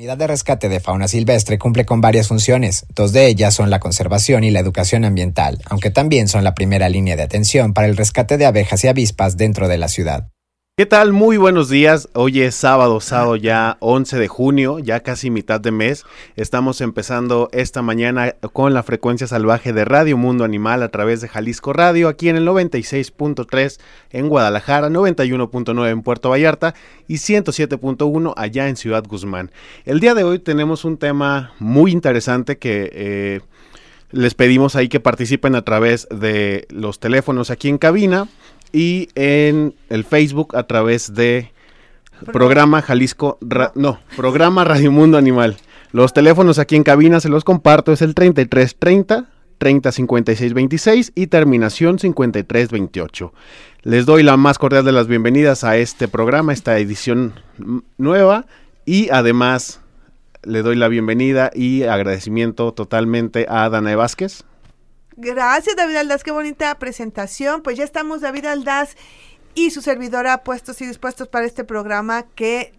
La Unidad de Rescate de Fauna Silvestre cumple con varias funciones. Dos de ellas son la conservación y la educación ambiental, aunque también son la primera línea de atención para el rescate de abejas y avispas dentro de la ciudad. ¿Qué tal? Muy buenos días. Hoy es sábado, sábado ya 11 de junio, ya casi mitad de mes. Estamos empezando esta mañana con la frecuencia salvaje de Radio Mundo Animal a través de Jalisco Radio, aquí en el 96.3 en Guadalajara, 91.9 en Puerto Vallarta y 107.1 allá en Ciudad Guzmán. El día de hoy tenemos un tema muy interesante que... Eh, les pedimos ahí que participen a través de los teléfonos aquí en cabina y en el Facebook a través de programa Jalisco, no, programa Radio Mundo Animal. Los teléfonos aquí en cabina se los comparto, es el 3330 305626 26 y terminación 5328. Les doy la más cordial de las bienvenidas a este programa, esta edición nueva y además le doy la bienvenida y agradecimiento totalmente a Dana Vázquez. Gracias, David Aldaz. Qué bonita presentación. Pues ya estamos, David Aldaz y su servidora puestos y dispuestos para este programa que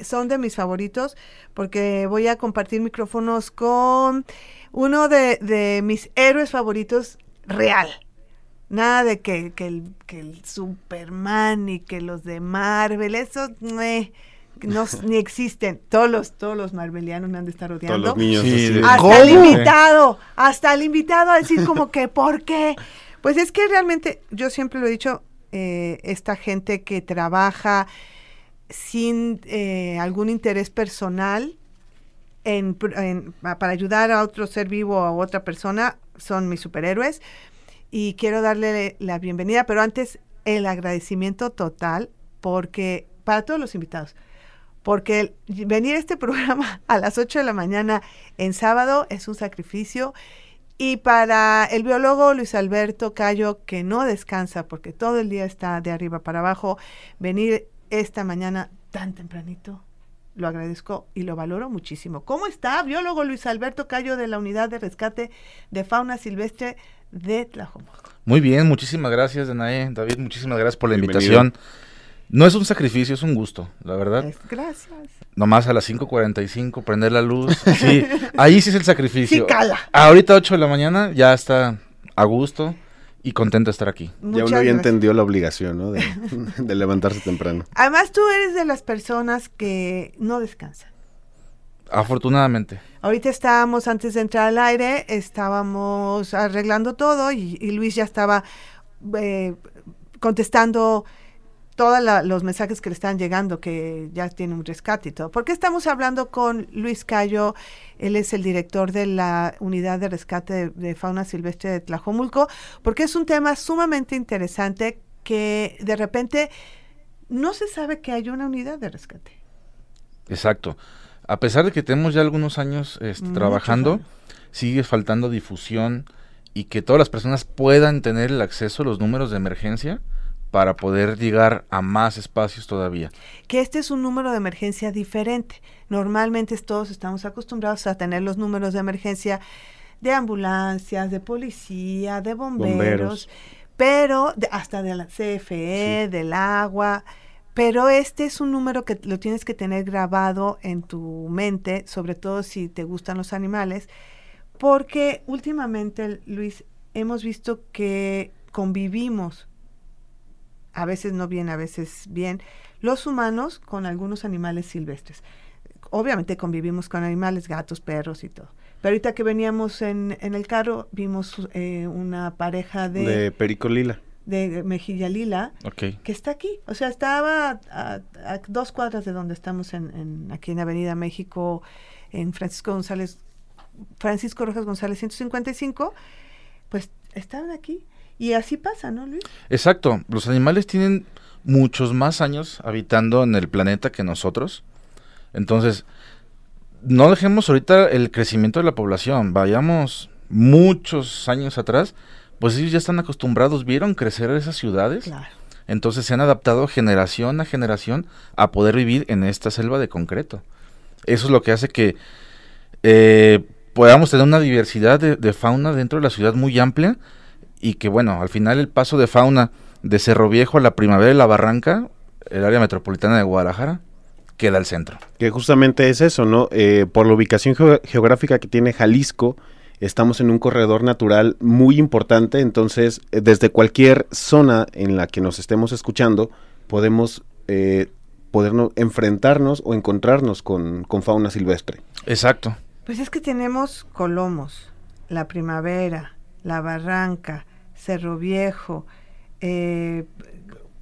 son de mis favoritos porque voy a compartir micrófonos con uno de, mis héroes favoritos real. Nada de que, el, que el Superman y que los de Marvel, eso... Eh, no, ni existen. Todos los, todos los marvelianos me han de estar odiando. Todos los niños. hasta el invitado, hasta el invitado a decir como que, ¿por qué? Pues es que realmente, yo siempre lo he dicho, eh, esta gente que trabaja sin eh, algún interés personal en, para ayudar a otro ser vivo o a otra persona, son mis superhéroes. Y quiero darle la bienvenida, pero antes el agradecimiento total, porque para todos los invitados, porque venir a este programa a las 8 de la mañana en sábado es un sacrificio. Y para el biólogo Luis Alberto Cayo, que no descansa porque todo el día está de arriba para abajo, venir esta mañana tan tempranito, lo agradezco y lo valoro muchísimo. ¿Cómo está, biólogo Luis Alberto Cayo de la Unidad de Rescate de Fauna Silvestre de Tlajomulco? Muy bien, muchísimas gracias, Danae. David, muchísimas gracias por la invitación. No es un sacrificio, es un gusto, la verdad. gracias. Nomás a las 5.45 prender la luz. Sí, ahí sí es el sacrificio. Sí, cala. Ahorita 8 de la mañana ya está a gusto y contento de estar aquí. ya uno ya entendió la obligación, ¿no? De, de, levantarse temprano. Además, tú eres de las personas que no descansan. Afortunadamente. Ahorita estábamos, antes de entrar al aire, estábamos arreglando todo y, Luis ya estaba eh, contestando todos los mensajes que le están llegando, que ya tiene un rescate y todo. ¿Por qué estamos hablando con Luis Cayo? Él es el director de la unidad de rescate de, fauna silvestre de Tlajomulco, porque es un tema sumamente interesante que de repente no se sabe que hay una unidad de rescate. Exacto. A pesar de que tenemos ya algunos años este, trabajando, sigue faltando difusión y que todas las personas puedan tener el acceso a los números de emergencia para poder llegar a más espacios todavía. Que este es un número de emergencia diferente. Normalmente todos estamos acostumbrados a tener los números de emergencia de ambulancias, de policía, de bomberos, pero hasta de la CFE, del agua. Pero este es un número que lo tienes que tener grabado en tu mente, sobre todo si te gustan los animales, porque últimamente, Luis, hemos visto que convivimos a veces no bien, a veces bien, los humanos con algunos animales silvestres. Obviamente convivimos con animales, gatos, perros y todo. Pero ahorita que veníamos en, en el carro, vimos eh, una pareja de... De Perico Lila. De Mejilla Lila, que está aquí. O sea, estaba a, dos cuadras de donde estamos en, aquí en Avenida México, en Francisco González, Francisco Rojas González 155, pues estaban aquí y así pasa, ¿no, Luis? Exacto. Los animales tienen muchos más años habitando en el planeta que nosotros. Entonces, no dejemos ahorita el crecimiento de la población. Vayamos muchos años atrás pues ellos ya están acostumbrados, vieron crecer esas ciudades. Entonces se han adaptado generación a generación a poder vivir en esta selva de concreto. Eso es lo que hace que eh, podamos tener una diversidad de, fauna dentro de la ciudad muy amplia y que bueno, al final el paso de fauna de Cerro Viejo a la primavera de la Barranca, el área metropolitana de Guadalajara, queda al centro. Que justamente es eso, ¿no? Eh, por la ubicación geográfica que tiene Jalisco, estamos en un corredor natural muy importante, entonces eh, desde cualquier zona en la que nos estemos escuchando, podemos eh, podernos enfrentarnos o encontrarnos con, con fauna silvestre. Exacto. Pues es que tenemos Colomos, la primavera, la barranca, Cerro Viejo, eh,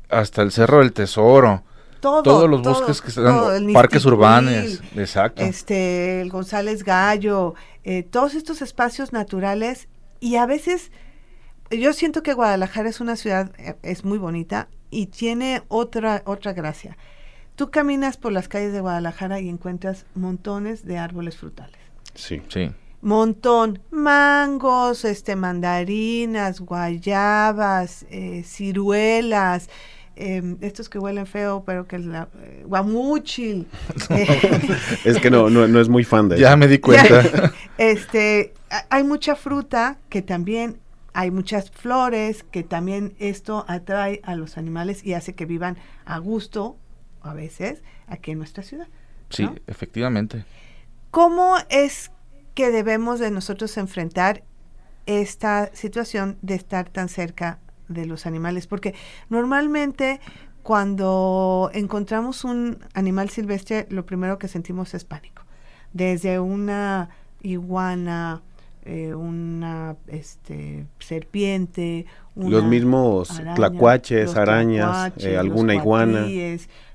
hasta el Cerro del Tesoro. todos los bosques que están, parques urbanos, exacto. Este, el González Gallo, eh, todos estos espacios naturales y a veces yo siento que Guadalajara es una ciudad, eh, es muy bonita y tiene otra, otra gracia. Tú caminas por las calles de Guadalajara y encuentras montones de árboles frutales. Sí. Sí. Montón, mangos, este, mandarinas, guayabas, eh, ciruelas, em, estos que huelen feo, pero que la eh, guamuchil. es que no, no, es muy fan de Ya me di cuenta. este, hay mucha fruta que también hay muchas flores que también esto atrae a los animales y hace que vivan a gusto a veces aquí en nuestra ciudad. Sí, efectivamente. ¿Cómo es que debemos de nosotros enfrentar esta situación de estar tan cerca de los animales? Porque normalmente cuando encontramos un animal silvestre, lo primero que sentimos es pánico. Desde una iguana, eh, una este, serpiente, los mismos tlacuaches, arañas, eh, alguna iguana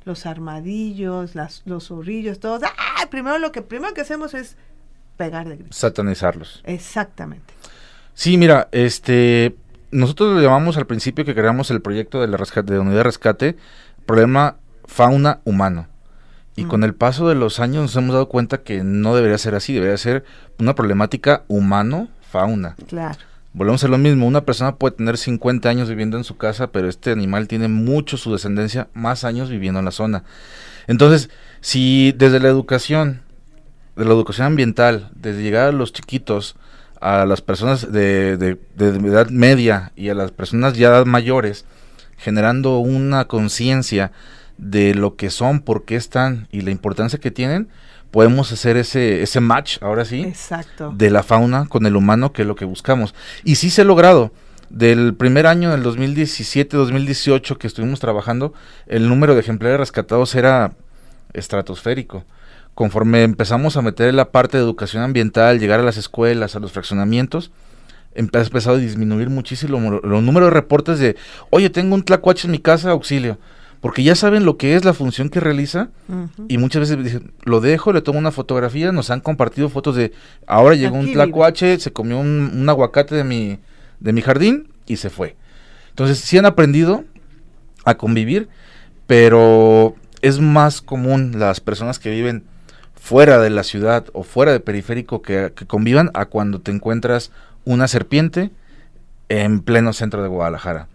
los armadillos, las, los zorrillos, todos. ¡Ah! Primero lo que primero que hacemos es pegar de. Satanizarlos. Exactamente. Sí, mira, este nosotros llamamos al principio que creamos el proyecto de la rescate, de unidad de rescate, problema fauna humano. Y con el paso de los años nos hemos dado cuenta que no debería ser así, debería ser una problemática humano-fauna. Claro. Volvemos a lo mismo, una persona puede tener 50 años viviendo en su casa, pero este animal tiene mucho su descendencia, más años viviendo en la zona. Entonces, si desde la educación, de la educación ambiental, desde llegar a los chiquitos, a las personas de, de, edad media y a las personas ya mayores, generando una conciencia de lo que son, por qué están y la importancia que tienen, podemos hacer ese, ese match, ahora sí, Exacto. de la fauna con el humano, que es lo que buscamos. Y sí se ha logrado. Del primer año, del 2017-2018 que estuvimos trabajando, el número de ejemplares rescatados era estratosférico. Conforme empezamos a meter la parte de educación ambiental, llegar a las escuelas, a los fraccionamientos, ha empezado a disminuir muchísimo los números de reportes de, oye, tengo un tlacuache en mi casa, auxilio porque ya saben lo que es la función que realiza y muchas veces dicen, lo dejo, le tomo una fotografía, nos han compartido fotos de, ahora llegó un tlacuache, se comió un, aguacate de mi, de mi jardín y se fue. Entonces sí han aprendido a convivir, pero es más común las personas que viven fuera de la ciudad o fuera de periférico que, que convivan a cuando te encuentras una serpiente en pleno centro de Guadalajara.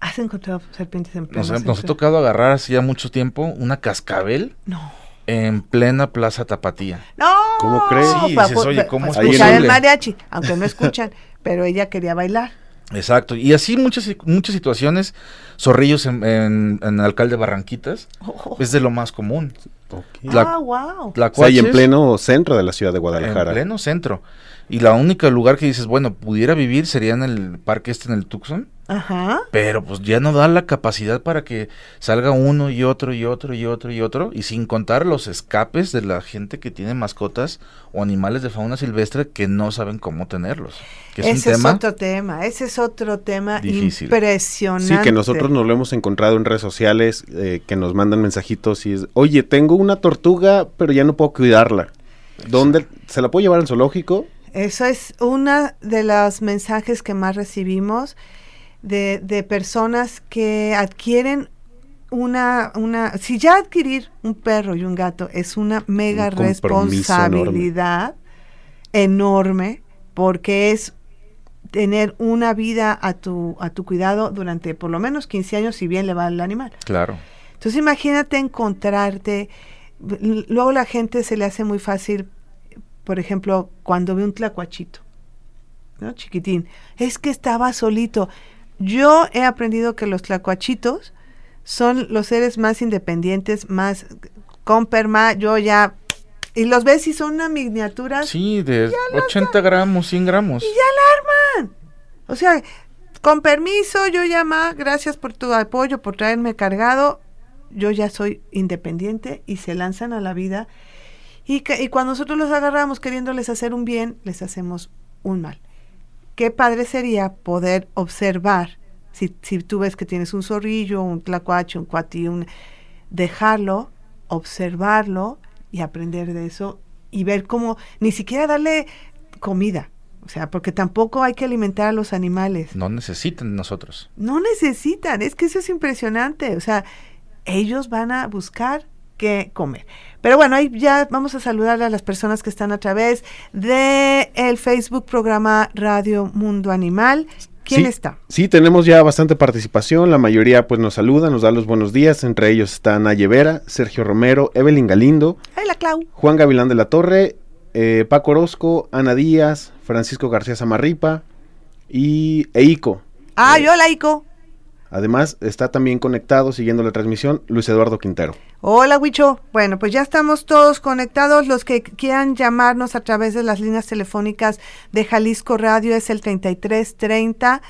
¿Has encontrado serpientes en pleno nos, nos ha tocado agarrar hace ya mucho tiempo una cascabel. No. En plena Plaza Tapatía. No. ¿Cómo crees? Sí, dices, oye, ¿cómo es escuchar el mariachi, aunque no escuchan, pero ella quería bailar. Exacto, y así muchas muchas situaciones, zorrillos en, en, en Alcalde Barranquitas, oh. es de lo más común. Ah, wow. La o en pleno centro de la ciudad de Guadalajara. En pleno centro. Y la única lugar que dices, bueno, pudiera vivir sería en el parque este en el Tucson. Ajá. Pero pues ya no da la capacidad para que salga uno y otro y otro y otro y otro. Y sin contar los escapes de la gente que tiene mascotas o animales de fauna silvestre que no saben cómo tenerlos. ese es otro tema, ese es otro tema impresionante. Sí, que nosotros nos lo hemos encontrado en redes sociales, eh, que nos mandan mensajitos y es, oye, tengo una tortuga, pero ya no puedo cuidarla. ¿Dónde? ¿Se la puedo llevar al zoológico? Eso es una de los mensajes que más recibimos de, de personas que adquieren una, una, si ya adquirir un perro y un gato es una mega responsabilidad enorme. porque es tener una vida a tu, a tu cuidado durante por lo menos 15 años, si bien le va al animal. Claro. Entonces imagínate encontrarte, luego la gente se le hace muy fácil, por ejemplo, cuando ve un tlacuachito, ¿no? Chiquitín, es que estaba solito. Yo he aprendido que los tlacuachitos son los seres más independientes, más con perma, yo ya y los ves y son una miniatura. Sí, de 80 gramos, 100 gramos. Y ya la arman. O sea, con permiso, yo llama, gracias por tu apoyo, por traerme cargado. Yo ya soy independiente y se lanzan a la vida. Y, y cuando nosotros los agarramos queriéndoles hacer un bien, les hacemos un mal. Qué padre sería poder observar, si, si tú ves que tienes un zorrillo, un tlacuache, un cuati, un, dejarlo, observarlo y aprender de eso y ver cómo, ni siquiera darle comida. O sea, porque tampoco hay que alimentar a los animales. No necesitan nosotros. No necesitan, es que eso es impresionante. O sea, ellos van a buscar qué comer. Pero bueno, ahí ya vamos a saludar a las personas que están a través de el Facebook programa Radio Mundo Animal. ¿Quién está? Sí, tenemos ya bastante participación. La mayoría pues nos saluda, nos da los buenos días. Entre ellos están Naye Vera, Sergio Romero, Evelyn Galindo, Hola, Clau. Juan Gavilán de la Torre, eh, Paco Orozco, Ana Díaz, Francisco García Zamarripa y Eiko. Ah, yo hola, Ico. Además, está también conectado, siguiendo la transmisión, Luis Eduardo Quintero. Hola, Huicho. Bueno, pues ya estamos todos conectados. Los que quieran llamarnos a través de las líneas telefónicas de Jalisco Radio es el 33 30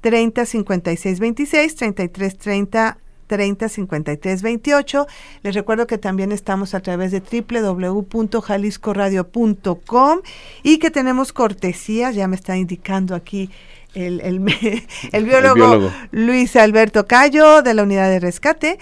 30 56 26, 33 30 30 53 28. Les recuerdo que también estamos a través de www.jaliscoradio.com y que tenemos cortesías, ya me está indicando aquí el, el, el, biólogo, biólogo. Luis Alberto Cayo de la unidad de rescate,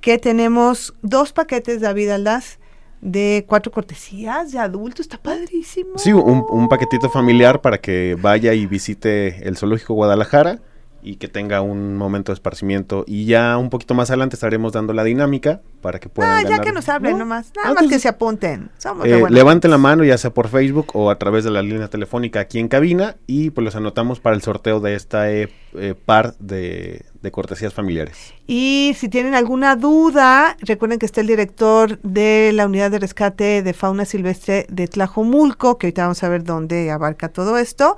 que tenemos dos paquetes, David Aldaz, de cuatro cortesías de adulto, está padrísimo. Sí, un, un paquetito familiar para que vaya y visite el Zoológico Guadalajara y que tenga un momento de esparcimiento. Y ya un poquito más adelante estaremos dando la dinámica para que puedan Ah, ya ganar. que nos hablen ¿No? nomás, nada Ah, más que se apunten. Somos eh, levanten la mano ya sea por Facebook o a través de la línea telefónica aquí en cabina y pues los anotamos para el sorteo de esta eh, eh, par de, de cortesías familiares. Y si tienen alguna duda, recuerden que está el director de la unidad de rescate de fauna silvestre de Tlajomulco, que ahorita vamos a ver dónde abarca todo esto.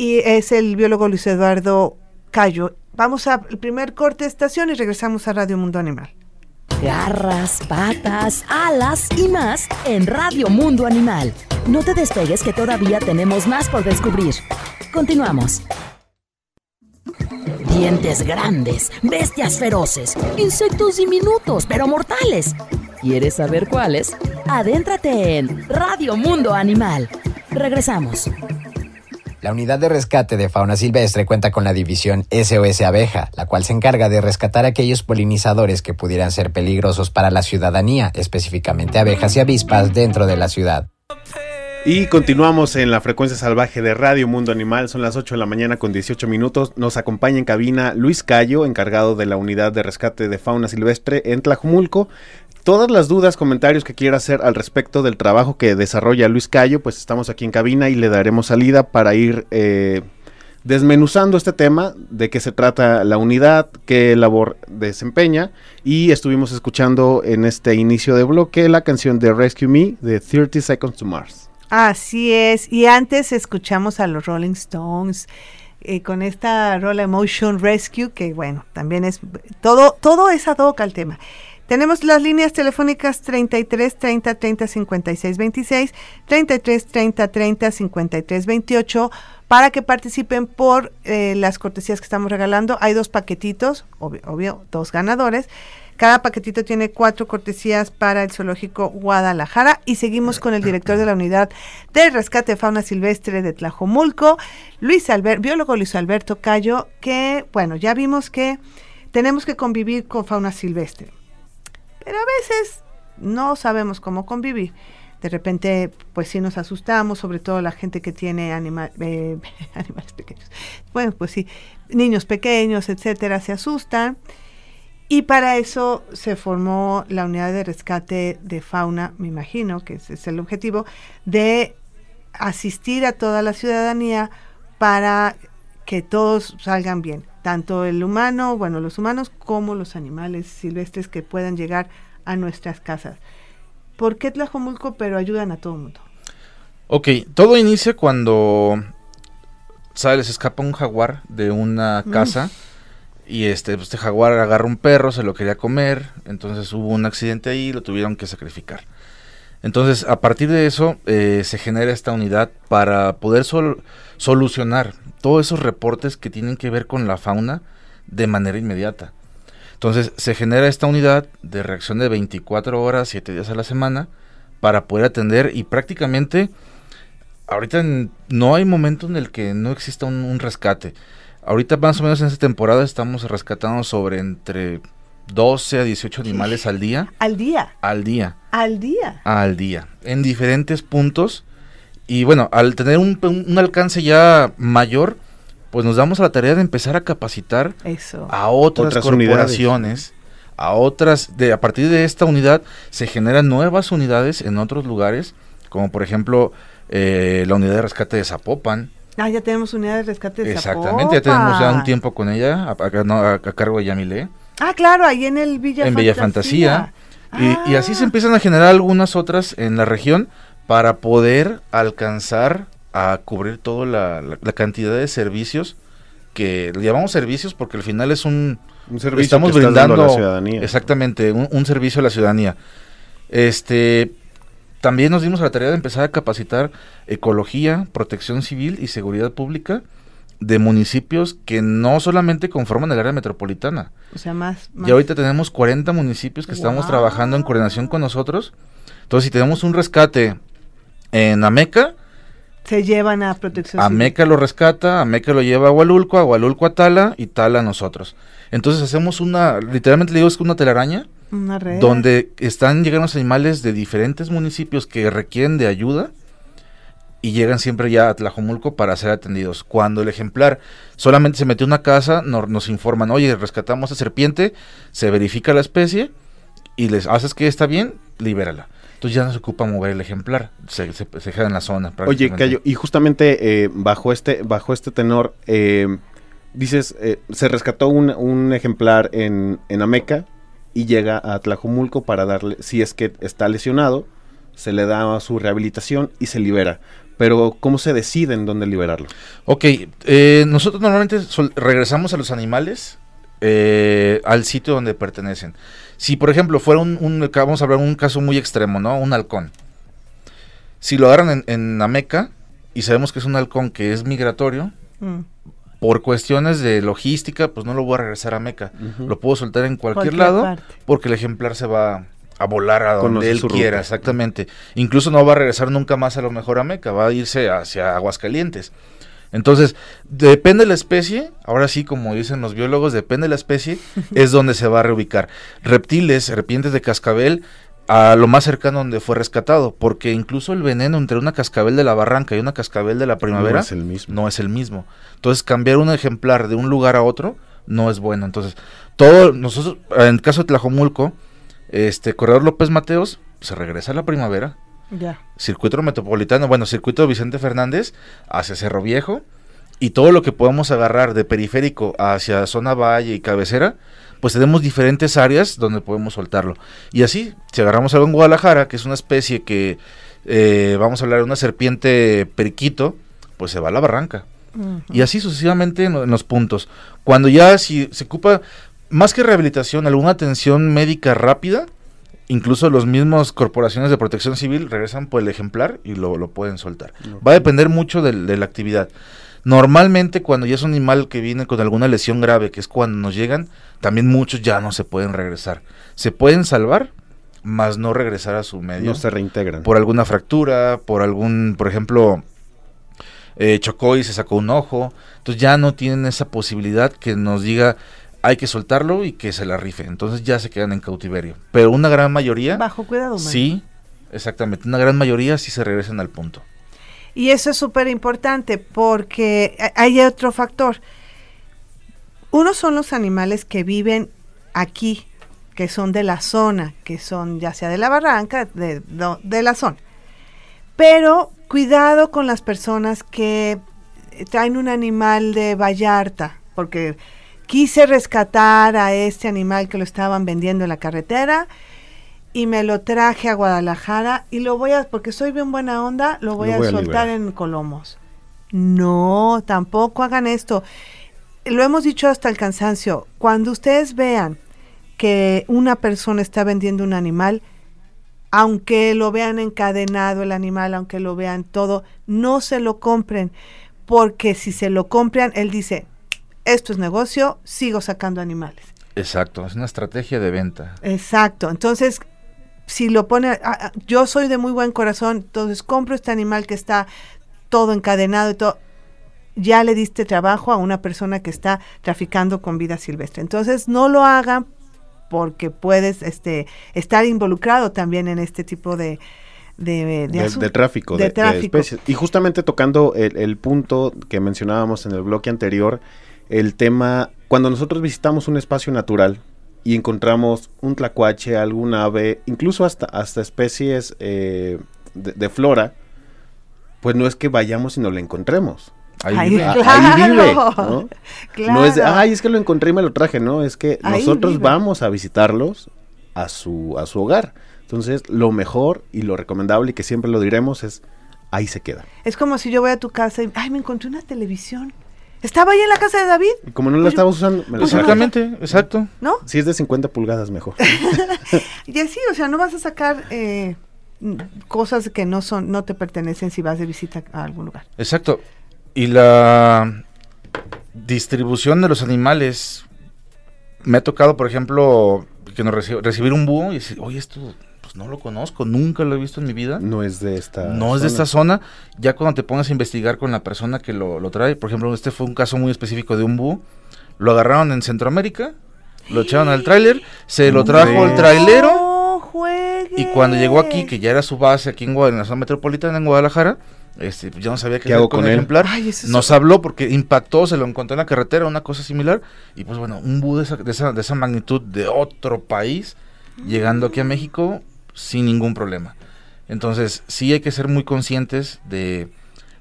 Y es el biólogo Luis Eduardo Cayo. Vamos al primer corte de estación y regresamos a Radio Mundo Animal. Garras, patas, alas y más en Radio Mundo Animal. No te despegues que todavía tenemos más por descubrir. Continuamos. Dientes grandes, bestias feroces, insectos diminutos pero mortales. ¿Quieres saber cuáles? Adéntrate en Radio Mundo Animal. Regresamos. La unidad de rescate de fauna silvestre cuenta con la división SOS Abeja, la cual se encarga de rescatar aquellos polinizadores que pudieran ser peligrosos para la ciudadanía, específicamente abejas y avispas dentro de la ciudad. Y continuamos en la frecuencia salvaje de Radio Mundo Animal. Son las 8 de la mañana con 18 minutos. Nos acompaña en cabina Luis Cayo, encargado de la unidad de rescate de fauna silvestre en Tlajumulco. Todas las dudas, comentarios que quiera hacer al respecto del trabajo que desarrolla Luis Cayo, pues estamos aquí en cabina y le daremos salida para ir eh, desmenuzando este tema, de qué se trata la unidad, qué labor desempeña. Y estuvimos escuchando en este inicio de bloque la canción de Rescue Me de 30 Seconds to Mars. Así es. Y antes escuchamos a los Rolling Stones. eh, con esta rola Emotion Rescue, que bueno, también es todo, todo es ad hoc al tema. Tenemos las líneas telefónicas 33 30 30 56 26, 33 30 30 53 28 para que participen por eh, las cortesías que estamos regalando. Hay dos paquetitos, obvio, dos ganadores. Cada paquetito tiene cuatro cortesías para el zoológico Guadalajara y seguimos con el director de la unidad de rescate de fauna silvestre de Tlajomulco, Luis Albert, biólogo Luis Alberto Cayo, que bueno, ya vimos que tenemos que convivir con fauna silvestre pero a veces no sabemos cómo convivir. De repente, pues sí nos asustamos, sobre todo la gente que tiene eh, animales pequeños. Bueno, pues sí, niños pequeños, etcétera, se asustan. Y para eso se formó la unidad de rescate de fauna, me imagino que ese es el objetivo, de asistir a toda la ciudadanía para que todos salgan bien, tanto el humano, bueno, los humanos como los animales silvestres que puedan llegar a nuestras casas. ¿Por qué Tlajomulco, pero ayudan a todo el mundo? Ok, todo inicia cuando se escapa un jaguar de una Mm. casa y este, pues, este jaguar agarra un perro, se lo quería comer, entonces hubo un accidente ahí y lo tuvieron que sacrificar. Entonces, a partir de eso, eh, se genera esta unidad para poder sol- solucionar todos esos reportes que tienen que ver con la fauna de manera inmediata. Entonces, se genera esta unidad de reacción de 24 horas, 7 días a la semana, para poder atender y prácticamente, ahorita no hay momento en el que no exista un, un rescate. Ahorita más o menos en esta temporada estamos rescatando sobre entre 12 a 18 animales al día. Al día, Al día al día. al día en diferentes puntos y bueno al tener un, un- alcance ya mayor pues nos damos a la tarea de empezar a capacitar Eso. a otras, Otras corporaciones a otras de a partir de esta unidad se generan nuevas unidades en otros lugares como por ejemplo eh, la unidad de rescate de Zapopan Ah, ya tenemos unidad de rescate de exactamente ya tenemos ya un Zapopan. tiempo con ella a, a- no, a- a cargo de Yamile Ah, claro, ahí en el Villa en Bella Fantasía. Y, y así se Ah. empiezan a generar algunas otras en la región para poder alcanzar a cubrir toda la, la- la cantidad de servicios que le llamamos servicios porque al final es un Un servicio estamos que estás dando brindando a la ciudadanía. exactamente un, un servicio a la ciudadanía. Este también nos dimos a la tarea de empezar a capacitar ecología, protección civil y seguridad pública de municipios que no solamente conforman el área metropolitana, O sea, más. más- y ahorita tenemos 40 municipios que estamos trabajando en coordinación con nosotros. Entonces, si tenemos un rescate en Ameca, se llevan a protección civil. Ameca lo rescata, Ameca lo lleva a Hualulco, a Hualulco a Tala y Tala a nosotros. Entonces hacemos una, literalmente le digo es una telaraña, Una red. donde están llegando los animales de diferentes municipios que requieren de ayuda y llegan siempre ya a Tlajomulco para ser atendidos. Cuando el ejemplar solamente se metió a una casa, no- nos informan, oye, rescatamos a serpiente, se verifica la especie y les haces que está bien, libérala. Entonces ya no se ocupa mover el ejemplar, se, se, se queda en la zona. Oye. Cayo, y justamente eh, bajo este bajo este tenor, eh, dices, eh, se rescató un, un ejemplar en, en Ameca y llega a Tlajumulco para darle, si es que está lesionado, se le da su rehabilitación y se libera. Pero, ¿cómo se decide en dónde liberarlo? Ok, eh, nosotros normalmente regresamos a los animales eh, al sitio donde pertenecen. Si, por ejemplo, fuera un, un- vamos a hablar un caso muy extremo, ¿no? Un halcón. Si lo agarran en, en Ameca y sabemos que es un halcón que es migratorio, Mm. por cuestiones de logística, pues no lo voy a regresar a Meca. Ujú. Lo puedo soltar en cualquier, Cualquier lado parte. porque el ejemplar se va a volar a donde él quiera, ruta. exactamente. Incluso no va a regresar nunca más a lo mejor a Meca, va a irse hacia Aguascalientes. Entonces, depende de la especie, ahora sí, como dicen los biólogos, depende de la especie, es donde se va a reubicar. Reptiles, serpientes de cascabel, a lo más cercano donde fue rescatado, porque incluso el veneno entre una cascabel de la barranca y una cascabel de la primavera No es el mismo. no es el mismo. Entonces, cambiar un ejemplar de un lugar a otro no es bueno. Entonces, todo, nosotros, en el caso de Tlajomulco, este, Corredor López Mateos, se regresa a la primavera. Ya. Circuito Metropolitano, bueno, Circuito Vicente Fernández hacia Cerro Viejo. Y todo lo que podamos agarrar de periférico hacia zona valle y cabecera, pues tenemos diferentes áreas donde podemos soltarlo. Y así, si agarramos algo en Guadalajara, que es una especie que, eh, vamos a hablar de una serpiente periquito, pues se va a la barranca. Y así sucesivamente en, en los puntos. Cuando ya si se ocupa más que rehabilitación, alguna atención médica rápida, incluso los mismos corporaciones de protección civil regresan por el ejemplar y lo, lo pueden soltar. Va a depender mucho de, la actividad. Normalmente cuando ya es un animal que viene con alguna lesión grave, que es cuando nos llegan, también muchos ya no se pueden regresar. Se pueden salvar, mas no regresar a su medio No se reintegran. por alguna fractura, por algún, por ejemplo, eh, chocó y se sacó un ojo. Entonces ya no tienen esa posibilidad que nos diga hay que soltarlo y que se la rife. Entonces ya se quedan en cautiverio. Pero una gran mayoría, Bajo cuidado humano. sí, exactamente, una gran mayoría sí se regresan al punto. Y eso es súper importante porque hay otro factor. Uno son los animales que viven aquí, que son de la zona, que son ya sea de la barranca, de, de la zona. Pero cuidado con las personas que traen un animal de Vallarta, porque quise rescatar a este animal que lo estaban vendiendo en la carretera y me lo traje a Guadalajara y lo voy a, porque soy bien buena onda, lo voy, a, soltar en Colomos. No, tampoco hagan esto. Lo hemos dicho hasta el cansancio. Cuando ustedes vean que una persona está vendiendo un animal, aunque lo vean encadenado el animal, aunque lo vean todo, no se lo compren, porque si se lo compran, él dice, esto es negocio, sigo sacando animales. Exacto, es una estrategia de venta. Exacto, entonces, si lo pone, ah, ah, yo soy de muy buen corazón, entonces compro este animal que está todo encadenado y todo, ya le diste trabajo a una persona que está traficando con vida silvestre. Entonces, no lo hagan porque puedes este, estar involucrado también en este tipo de, de, de, tráfico, de, especies. Y justamente tocando el, punto que mencionábamos en el bloque anterior, el tema, cuando nosotros visitamos un espacio natural y encontramos un tlacuache, algún ave, incluso hasta, hasta especies eh, de, flora, pues no es que vayamos y no lo encontremos. Ahí, vive, ahí vive ¿no? no es de, ay, es que lo encontré y me lo traje, no, es que nosotros vamos a visitarlos a su, a su hogar. Entonces, lo mejor y lo recomendable y que siempre lo diremos es, ahí se queda. Es como si yo voy a tu casa y, ay, me encontré una televisión. Estaba ahí en la casa de David. Y como no la pues estamos usando, me Exactamente, exacto. ¿No? Si es de 50 pulgadas, mejor. y así, o sea, no vas a sacar eh, cosas que no son, no te pertenecen si vas de visita a algún lugar. Exacto. Y la distribución de los animales. Me ha tocado, por ejemplo, que nos recibir un búho y decir, oye, esto pues no lo conozco, nunca lo he visto en mi vida. No es de esta No es de esta zona. Ya cuando te pongas a investigar con la persona que lo, trae, por ejemplo, este fue un caso muy específico de un búho. Lo agarraron en Centroamérica, lo echaron al tráiler, se lo trajo el trailero. y cuando llegó aquí, que ya era su base aquí en, en la zona metropolitana, en Guadalajara, este, yo no sabía qué, hago con, el ejemplar. Nos habló porque impactó, se lo encontró en la carretera, una cosa similar. Y pues bueno, un búho de esa, de esa, de esa magnitud de otro país, llegando aquí a México sin ningún problema. Entonces, sí hay que ser muy conscientes de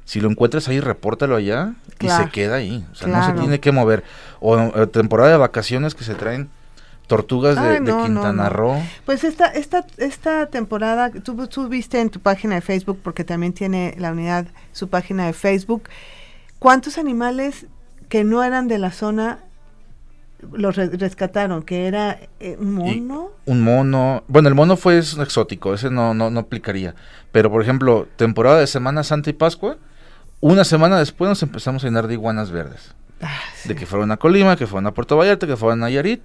si lo encuentras ahí, repórtalo allá y se queda ahí. O sea, no se tiene que mover. O, o temporada de vacaciones que se traen Tortugas de, Quintana Roo. Pues esta, esta, esta temporada, tú, tú viste en tu página de Facebook, porque también tiene la unidad su página de Facebook, ¿cuántos animales que no eran de la zona los rescataron? Que era eh, un mono. un mono. Bueno, el mono fue exótico, ese no, no, no aplicaría. Pero, por ejemplo, temporada de Semana Santa y Pascua, una semana después nos empezamos a llenar de iguanas verdes. Ah, de que fueron a Colima, que fueron a Puerto Vallarta, que fueron a Nayarit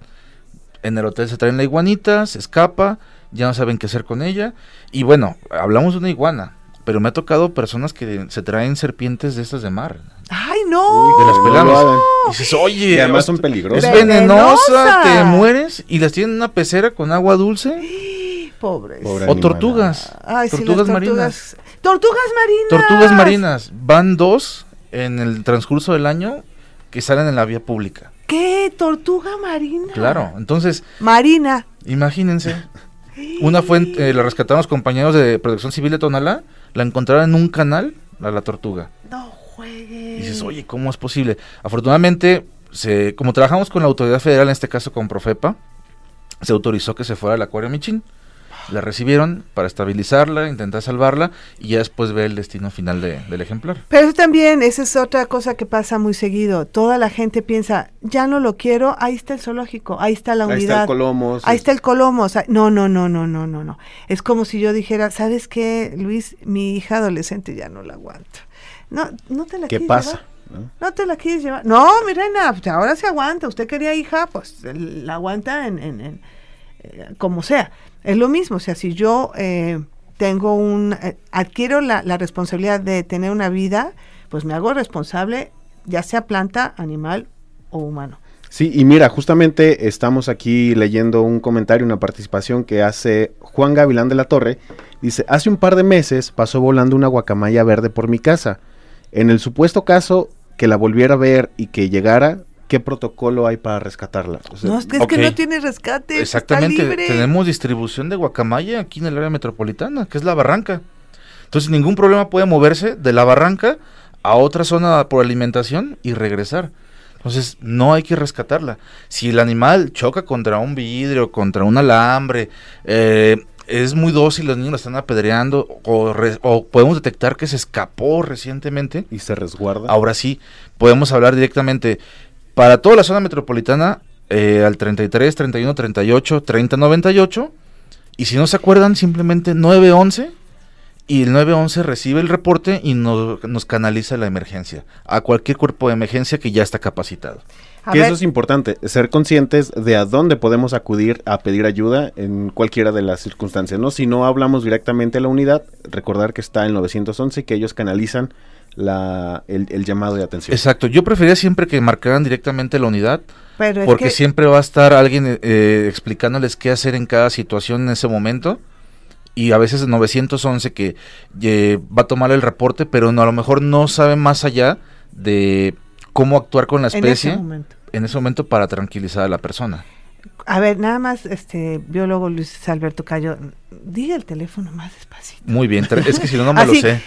en el hotel se traen la iguanita, se escapa, ya no saben qué hacer con ella. Y bueno, hablamos de una iguana, pero me ha tocado personas que se traen serpientes de estas de mar. ¡Ay, no! de las peladas. Y dices, oye, además son peligrosas. Es venenosa, te mueres y las tienen en una pecera con agua dulce. Pobres. o tortugas. Ay, tortugas, marinas. Tortugas marinas. Tortugas marinas. Van dos en el transcurso del año que salen en la vía pública. ¿Qué? ¿Tortuga marina? Claro, entonces... Marina. Imagínense. Una fue, eh, la rescatamos compañeros de Protección Civil de Tonalá, la encontraron en un canal, a la tortuga. No juegues. Y dices, oye, ¿cómo es posible? Afortunadamente, se, como trabajamos con la autoridad federal, en este caso con Profepa, se autorizó que se fuera al acuario Michin la recibieron para estabilizarla, intentar salvarla y ya después ver el destino final del ejemplar. Pero también, esa es otra cosa que pasa muy seguido. Toda la gente piensa, ya no lo quiero, ahí está el zoológico, ahí está la unidad. Ahí está el Colomos. Ahí está el Colomos. No, no, no, no, no, no, no. Es como si yo dijera, ¿sabes qué, Luis? Mi hija adolescente ya no la aguanta. No, no te la ¿Qué pasa? ¿No? te la quieres llevar? No, mi reina, pues, ahora se aguanta. Usted quería hija, pues la aguanta en, en, eh, como sea. Es lo mismo, o sea, si yo eh, tengo un, eh, adquiero la, responsabilidad de tener una vida, pues me hago responsable, ya sea planta, animal o humano. Sí, y mira, justamente estamos aquí leyendo un comentario, una participación que hace Juan Gavilán de la Torre. Dice, hace un par de meses pasó volando una guacamaya verde por mi casa. En el supuesto caso que la volviera a ver y que llegara, ¿qué protocolo hay para rescatarla? no, es que no tiene rescate. Exactamente, tenemos distribución de guacamaya aquí en el área metropolitana, que es la barranca. Entonces ningún problema puede moverse de la barranca a otra zona por alimentación y regresar. Entonces, no hay que rescatarla. Si el animal choca contra un vidrio, contra un alambre, eh, es muy dócil, los niños la están apedreando, o, o, podemos detectar que se escapó recientemente. Y se resguarda. Ahora sí, podemos hablar directamente para toda la zona metropolitana eh, al 33, 31, 38, 30, 98. Y si no se acuerdan, simplemente 911 y el 911 recibe el reporte y nos, nos canaliza la emergencia a cualquier cuerpo de emergencia que ya está capacitado. que eso es importante, ser conscientes de a dónde podemos acudir a pedir ayuda en cualquiera de las circunstancias, ¿no? Si no hablamos directamente a la unidad, recordar que está el 911 y que ellos canalizan la, el, llamado de atención. Exacto, yo prefería siempre que marcaran directamente la unidad, porque siempre va a estar alguien eh, explicándoles qué hacer en cada situación en ese momento y a veces 911 que eh, va a tomar el reporte, pero no, a lo mejor no sabe más allá de cómo actuar con la especie en ese momento, para tranquilizar a la persona. A ver, nada más, este biólogo Luis Alberto Cayo, diga el teléfono más despacito. Muy bien, es que si no, no me lo sé.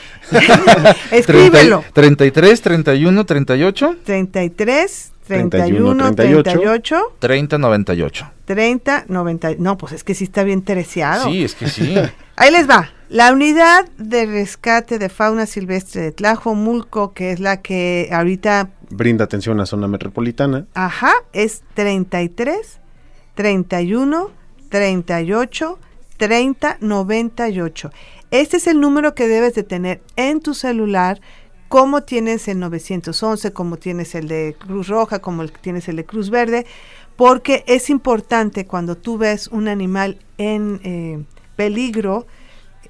Escríbelo. 33, 31, 38. 33, 31, 38, 30, 98. 30, 90. No, pues es que sí está bien terciado. Sí, es que sí. Ahí les va. La unidad de rescate de fauna silvestre de Tlajomulco, que es la que ahorita brinda atención a la zona metropolitana. Ajá, es 33 31 38 30 98. Este es el número que debes de tener en tu celular como tienes el 911, como tienes el de Cruz Roja, como tienes el de Cruz Verde, porque es importante cuando tú ves un animal en eh, peligro,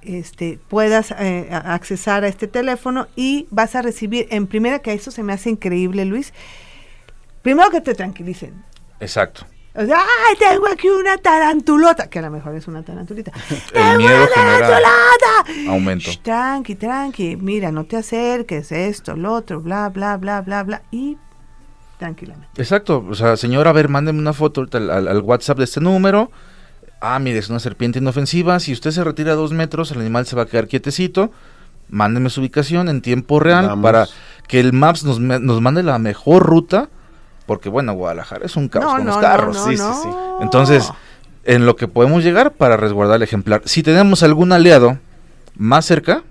este, puedas eh, accesar a este teléfono y vas a recibir, en primera que eso se me hace increíble, Luis, primero que te tranquilicen. Exacto. ¡Ay, tengo aquí una tarantulota! Que a lo mejor es una tarantulita. Miedo una tarantulota! Aumento. tranqui, tranqui. Mira, no te acerques, esto, lo otro, bla, bla, bla, bla, bla. Y tranquilamente. Exacto. O sea, señor, a ver, mándeme una foto al, al, WhatsApp de este número. Ah, mire, es una serpiente inofensiva. Si usted se retira dos metros, el animal se va a quedar quietecito. Mándeme su ubicación en tiempo real para que el Maps nos, nos mande la mejor ruta porque bueno, Guadalajara es un caos con los carros. sí, sí, sí. Entonces, en lo que podemos llegar para resguardar el ejemplar. Si tenemos algún aliado más cerca,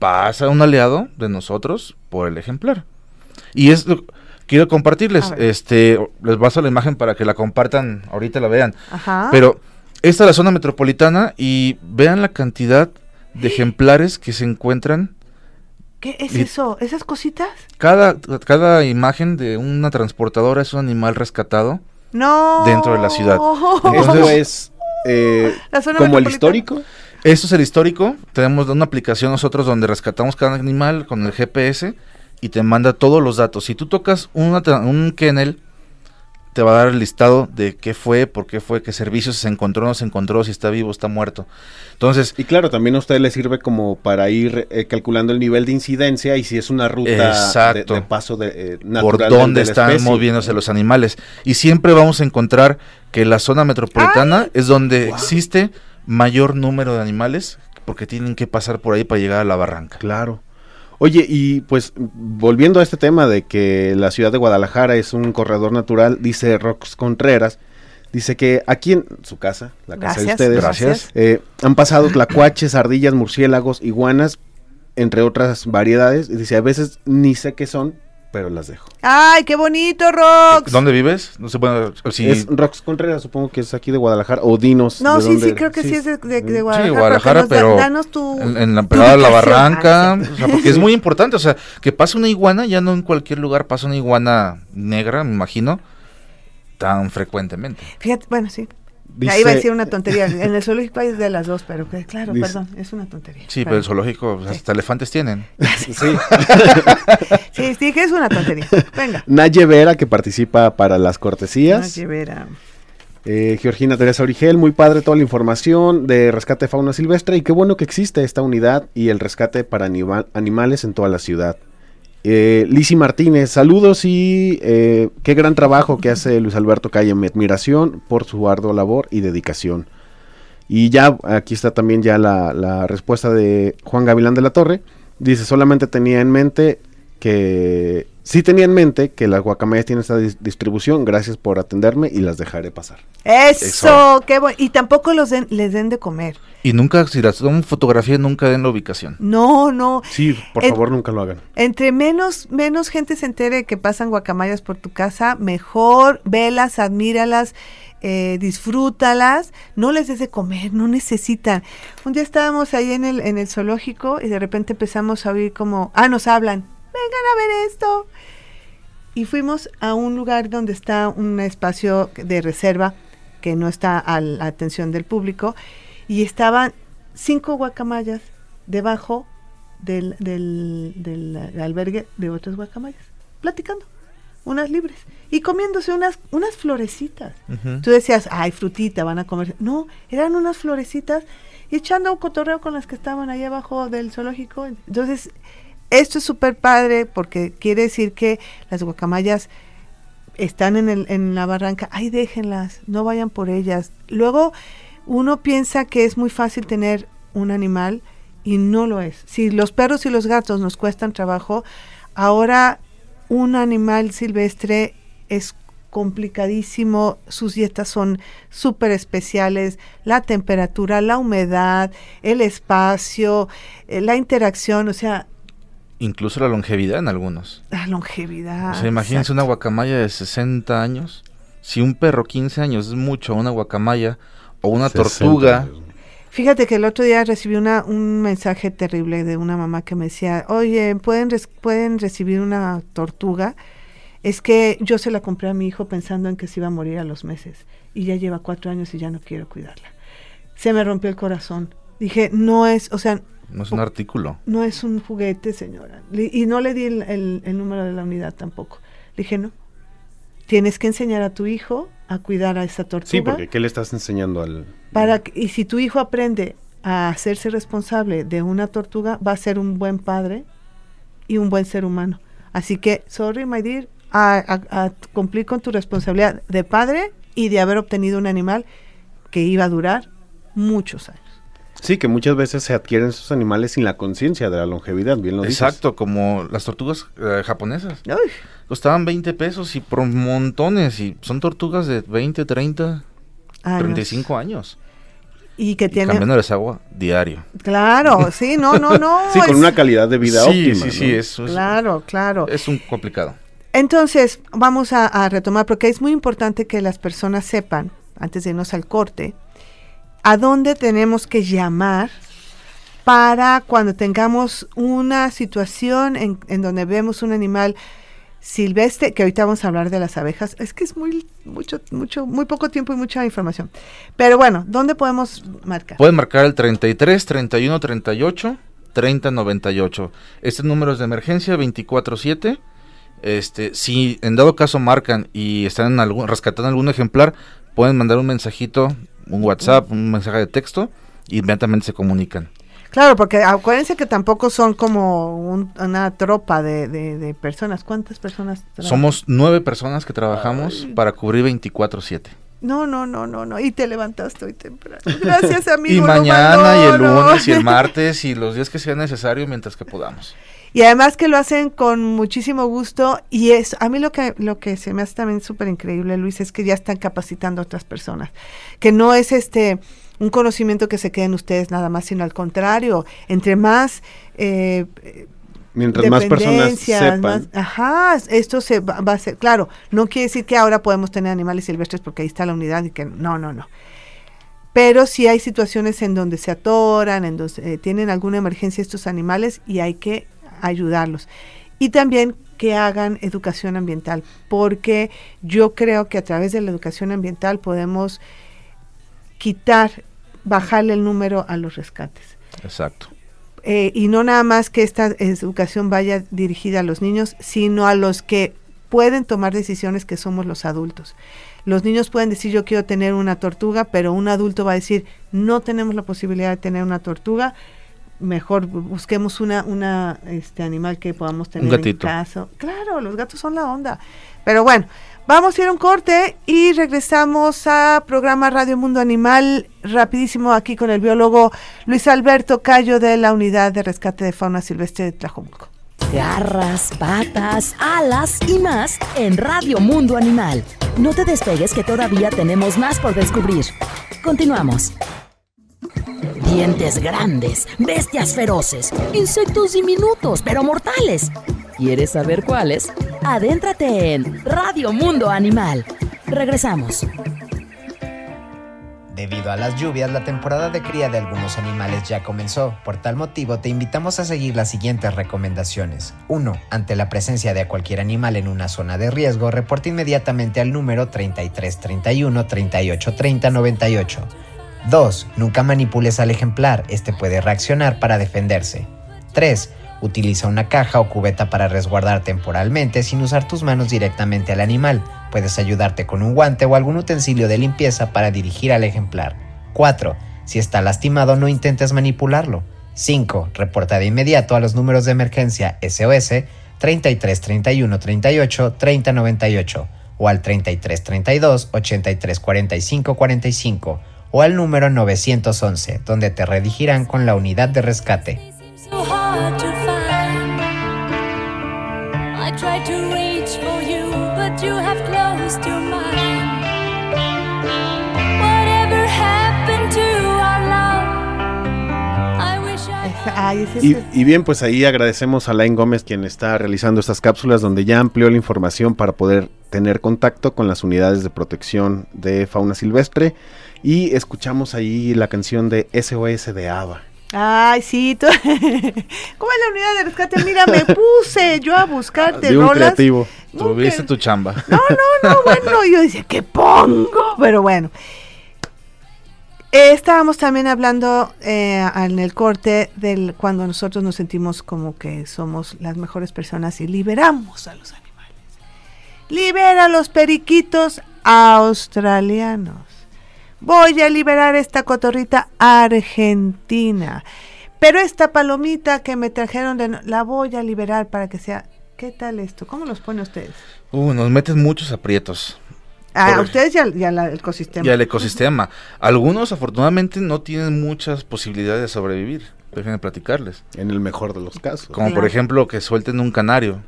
pasa un aliado de nosotros por el ejemplar. Y es quiero compartirles, este, les paso la imagen para que la compartan, ahorita la vean. Ajá. Pero esta es la zona metropolitana y vean la cantidad de ejemplares que se encuentran ¿Qué es eso? ¿Esas cositas? Cada, cada imagen de una transportadora es un animal rescatado no. dentro de la ciudad. Esto es eh, como el histórico. Esto es el histórico. Tenemos una aplicación nosotros donde rescatamos cada animal con el GPS y te manda todos los datos. Si tú tocas un kennel te va a dar el listado de qué fue, por qué fue, qué servicios se encontró, no se encontró, si está vivo, está muerto. Entonces, y claro, también a usted le sirve como para ir eh, calculando el nivel de incidencia y si es una ruta de, paso de, eh, natural por dónde están moviéndose los animales. Y siempre vamos a encontrar que la zona metropolitana es donde existe mayor número de animales porque tienen que pasar por ahí para llegar a la barranca. Claro. Oye, y pues volviendo a este tema de que la ciudad de Guadalajara es un corredor natural, dice Rox Contreras, dice que aquí en su casa, la casa de ustedes, gracias. Eh, han pasado tlacuaches, ardillas, murciélagos, iguanas, entre otras variedades. Y dice, a veces ni sé qué son, pero las dejo. ¡Ay, qué bonito, Rox! ¿Dónde vives? No sé, bueno, si... Es Rox Contreras, supongo que es aquí de Guadalajara, o Dinos. No, sí, sí, creo que sí, es de, Guadalajara. Sí, Guadalajara, pero, danos tu, en, la pegada de la barranca, o sea, porque es muy importante, o sea, que pasa una iguana, ya no en cualquier lugar pasa una iguana negra, me imagino, tan frecuentemente. Fíjate, bueno, sí, Ahí va a decir una tontería. En el zoológico hay de las dos, pero claro, perdón, es una tontería. Sí, pero el zoológico, hasta elefantes tienen. sí. sí, sí, que es una tontería. Venga. Naye Vera, que participa para las cortesías. Naye Vera. Eh, Georgina Teresa Origel, muy padre toda la información de rescate de fauna silvestre y qué bueno que existe esta unidad y el rescate para animales en toda la ciudad. Eh, Martínez, saludos y eh, qué gran trabajo que hace Luis Alberto Calle. Mi admiración por su ardua labor y dedicación. Y ya aquí está también ya la, respuesta de Juan Gavilán de la Torre. Dice, solamente tenía en mente que sí tenía en mente que las guacamayas tienen esta distribución, gracias por atenderme y las dejaré pasar. Eso, qué bueno. Y tampoco los les den de comer. Y nunca, si las toman fotografía, nunca den la ubicación. No, no. Sí, por favor, nunca lo hagan. Entre menos, menos gente se entere que pasan guacamayas por tu casa, mejor, velas, admíralas, eh, disfrútalas, no les des de comer, no necesitan. Un día estábamos ahí en el, en el zoológico y de repente empezamos a oír como, ah, nos hablan, vengan a ver esto. Y fuimos a un lugar donde está un espacio de reserva que no está a la atención del público y estaban cinco guacamayas debajo del, del, albergue de otras guacamayas, platicando, unas libres, y comiéndose unas, unas florecitas. Tú decías, ay, frutita, van a comer. No, eran unas florecitas y echando un cotorreo con las que estaban ahí abajo del zoológico. Entonces, esto es súper padre porque quiere decir que las guacamayas están en, el, en la barranca, ay, déjenlas, no vayan por ellas. Luego, uno piensa que es muy fácil tener un animal y no lo es. Si los perros y los gatos nos cuestan trabajo, ahora un animal silvestre es complicadísimo, sus dietas son súper especiales, la temperatura, la humedad, el espacio, eh, la interacción, o sea... Incluso la longevidad en algunos. La longevidad. O sea, imagínense una guacamaya de 60 años. Si un perro 15 años es mucho, una guacamaya o una tortuga. Fíjate que el otro día recibí una, un mensaje terrible de una mamá que me decía, oye, ¿pueden, ¿pueden recibir una tortuga? Es que yo se la compré a mi hijo pensando en que se iba a morir a los meses y ya lleva cuatro años y ya no quiero cuidarla. Se me rompió el corazón. Dije, no es, o sea... No es un artículo. No es un juguete, señora. Y no le di el, el número de la unidad tampoco. Le dije, no, tienes que enseñar a tu hijo a cuidar a esa tortuga. Sí, porque ¿qué le estás enseñando al...? Para, y si tu hijo aprende a hacerse responsable de una tortuga, va a ser un buen padre y un buen ser humano. Así que, sorry, my dear, a, cumplir con tu responsabilidad de padre y de haber obtenido un animal que iba a durar muchos años. Sí, que muchas veces se adquieren esos animales sin la conciencia de la longevidad, bien lo Exacto, como las tortugas eh, japonesas. Costaban 20 pesos y por montones, y son tortugas de 20, 30, 35 años. Y que tienen... Cambiándoles agua diario. Claro, sí, no, no, no. sí, con una calidad de vida óptima. Sí, sí, eso es... Claro, claro. Es un complicado. Entonces, vamos a, a retomar, porque es muy importante que las personas sepan, antes de irnos al corte, a dónde tenemos que llamar para cuando tengamos una situación en, donde vemos un animal silvestre, que ahorita vamos a hablar de las abejas, es que es muy mucho mucho muy poco tiempo y mucha información. Pero bueno, ¿dónde podemos marcar? Pueden marcar el 33 31 38 30 98. Este número es de emergencia 24/7. Este, si en dado caso marcan y están en algún, rescatando algún ejemplar, pueden mandar un mensajito un WhatsApp, un mensaje de texto, y inmediatamente se comunican. Claro, porque acuérdense que tampoco son como una tropa de, personas. ¿Cuántas personas? Somos nueve personas que trabajamos para cubrir 24/7. No, no, no, no, no. Y te levantaste hoy temprano. Gracias, amigo. y mañana, y el lunes, y el martes, y los días que sea necesario mientras que podamos. Y además que lo hacen con muchísimo gusto y es a mí lo que lo que se me hace también súper increíble, Luis, es que ya están capacitando a otras personas, que no es este un conocimiento que se quede en ustedes nada más, sino al contrario, entre más eh, Mientras más personas sepan. ajá, esto se va, a ser, claro, no quiere decir que ahora podemos tener animales silvestres porque ahí está la unidad y que no, no, no. Pero sí hay situaciones en donde se atoran, en donde eh, tienen alguna emergencia estos animales y hay que ayudarlos. Y también que hagan educación ambiental, porque yo creo que a través de la educación ambiental podemos quitar, bajarle el número a los rescates. Exacto. Eh, y no nada más que esta educación vaya dirigida a los niños, sino a los que pueden tomar decisiones que somos los adultos. Los niños pueden decir yo quiero tener una tortuga, pero un adulto va a decir no tenemos la posibilidad de tener una tortuga, mejor busquemos una, una este animal que podamos tener en casa. Claro, los gatos son la onda. Pero bueno, vamos a ir a un corte y regresamos a programa Radio Mundo Animal rapidísimo aquí con el biólogo Luis Alberto Cayo de la Unidad de Rescate de Fauna Silvestre de Tlajomulco. Garras, patas, alas y más en Radio Mundo Animal. No te despegues que todavía tenemos más por descubrir. Continuamos. Dientes grandes, bestias feroces, insectos diminutos pero mortales. ¿Quieres saber cuáles? Adéntrate en Radio Mundo Animal. Regresamos. Debido a las lluvias, la temporada de cría de algunos animales ya comenzó. Por tal motivo, te invitamos a seguir las siguientes recomendaciones. 1. Ante la presencia de cualquier animal en una zona de riesgo, reporta inmediatamente al número 3331 3830 98. 2. Nunca manipules al ejemplar, este puede reaccionar para defenderse. 3. Utiliza una caja o cubeta para resguardar temporalmente sin usar tus manos directamente al animal. Puedes ayudarte con un guante o algún utensilio de limpieza para dirigir al ejemplar. 4. Si está lastimado no intentes manipularlo. 5. Reporta de inmediato a los números de emergencia SOS 33 31 38 30 98 o al 33 32 83 45 45 o al número 911 donde te redirigirán con la unidad de rescate. Y, bien, pues ahí agradecemos a Lain Gómez quien está realizando estas cápsulas donde ya amplió la información para poder tener contacto con las unidades de protección de fauna silvestre y escuchamos ahí la canción de SOS de Ava. Ay, sí, ¿cómo es la unidad de rescate? Mira, me puse yo a buscarte de un creativo. Tuviste tu chamba. No, no, no, bueno, yo decía, ¿qué pongo? Pero bueno. estábamos también hablando eh, en el corte del cuando nosotros nos sentimos como que somos las mejores personas y liberamos a los animales. Libera a los periquitos australianos voy a liberar esta cotorrita argentina. Pero esta palomita que me trajeron, de, la voy a liberar para que sea... ¿Qué tal esto? ¿Cómo los pone ustedes? Uh, nos meten muchos aprietos. A ustedes y al, ecosistema. Y al ecosistema. Algunos afortunadamente no tienen muchas posibilidades de sobrevivir. Déjenme platicarles. En el mejor de los casos. Como por ejemplo que suelten un canario.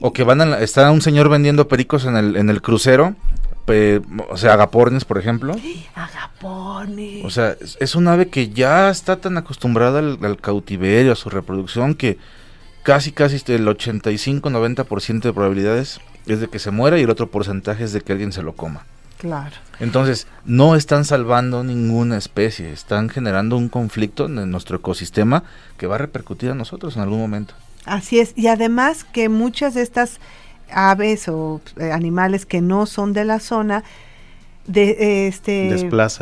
o que van a, está un señor vendiendo pericos en el, en el crucero o sea, agapornes, por ejemplo. Agapornes. O sea, es, un ave que ya está tan acostumbrada al, cautiverio, a su reproducción, que casi, casi el 85-90% de probabilidades es de que se muera y el otro porcentaje es de que alguien se lo coma. Claro. Entonces, no están salvando ninguna especie, están generando un conflicto en nuestro ecosistema que va a repercutir a nosotros en algún momento. Así es, y además que muchas de estas aves o eh, animales que no son de la zona de, este,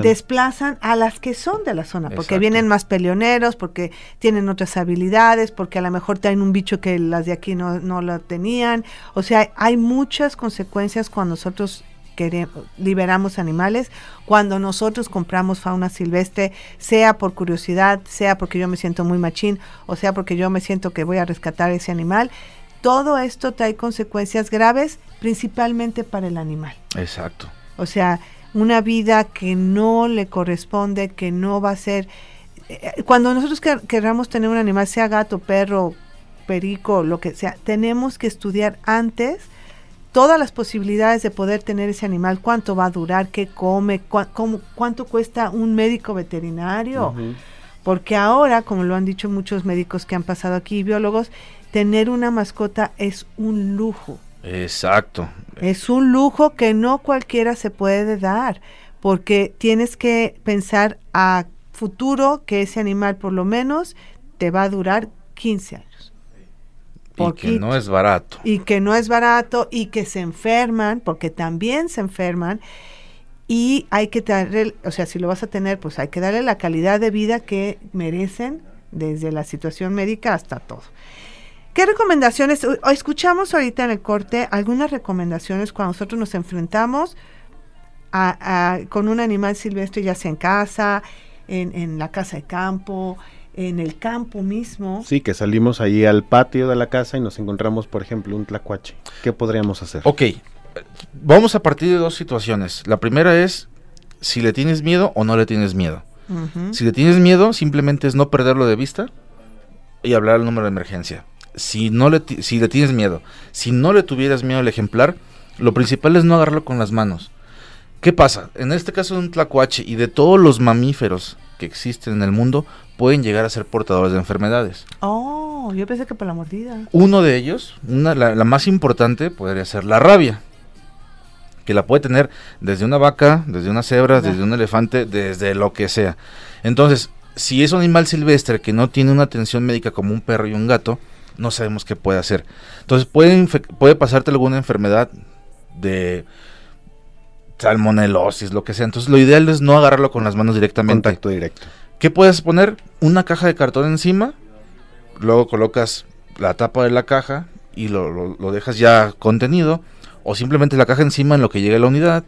desplazan. a las que son de la zona, porque vienen más peleoneros, porque tienen otras habilidades, porque a lo mejor tienen un bicho que las de aquí no, no lo tenían. O sea, hay muchas consecuencias cuando nosotros queremos, liberamos animales, cuando nosotros compramos fauna silvestre, sea por curiosidad, sea porque yo me siento muy machín, o sea porque yo me siento que voy a rescatar ese animal todo esto trae consecuencias graves, principalmente para el animal. Exacto. O sea, una vida que no le corresponde, que no va a ser... Eh, cuando nosotros queramos tener un animal, sea gato, perro, perico, lo que sea, tenemos que estudiar antes todas las posibilidades de poder tener ese animal, cuánto va a durar, qué come, cuánto cuesta un médico veterinario. Porque ahora, como lo han dicho muchos médicos que han pasado aquí, biólogos, tener una mascota es un lujo. Exacto. Es un lujo que no cualquiera se puede dar, porque tienes que pensar a futuro que ese animal por lo menos te va a durar 15 años. Y que no es barato. Y que no es barato y que se enferman, porque también se enferman. Y hay que darle, o sea, si lo vas a tener, pues hay que darle la calidad de vida que merecen, desde la situación médica hasta todo. ¿Qué recomendaciones? Escuchamos ahorita en el corte algunas recomendaciones cuando nosotros nos enfrentamos con un animal silvestre, ya sea en casa, en, la casa de campo, en el campo mismo. Sí, que salimos ahí al patio de la casa y nos encontramos, por ejemplo, un tlacuache. ¿Qué podríamos hacer? Ok, vamos a partir de dos situaciones. La primera es si le tienes miedo o no le tienes miedo. Si le tienes miedo, simplemente es no perderlo de vista y hablar al número de emergencia si no le, si le tienes miedo, si no le tuvieras miedo al ejemplar, lo principal es no agarrarlo con las manos. ¿Qué pasa? En este caso de un tlacuache y de todos los mamíferos que existen en el mundo, pueden llegar a ser portadores de enfermedades. Oh, yo pensé que por la mordida. Uno de ellos, una, la, la más importante, podría ser la rabia que la puede tener desde una vaca, desde una cebra, desde un elefante, desde lo que sea. Entonces, si es un animal silvestre que no tiene una atención médica como un perro y un gato, no sabemos qué puede hacer. Entonces puede, puede pasarte alguna enfermedad de salmonelosis, lo que sea. Entonces lo ideal es no agarrarlo con las manos directamente. Contacto directo. ¿Qué puedes poner? Una caja de cartón encima, luego colocas la tapa de la caja y lo, lo, lo dejas ya contenido, o simplemente la caja encima en lo que llegue la unidad.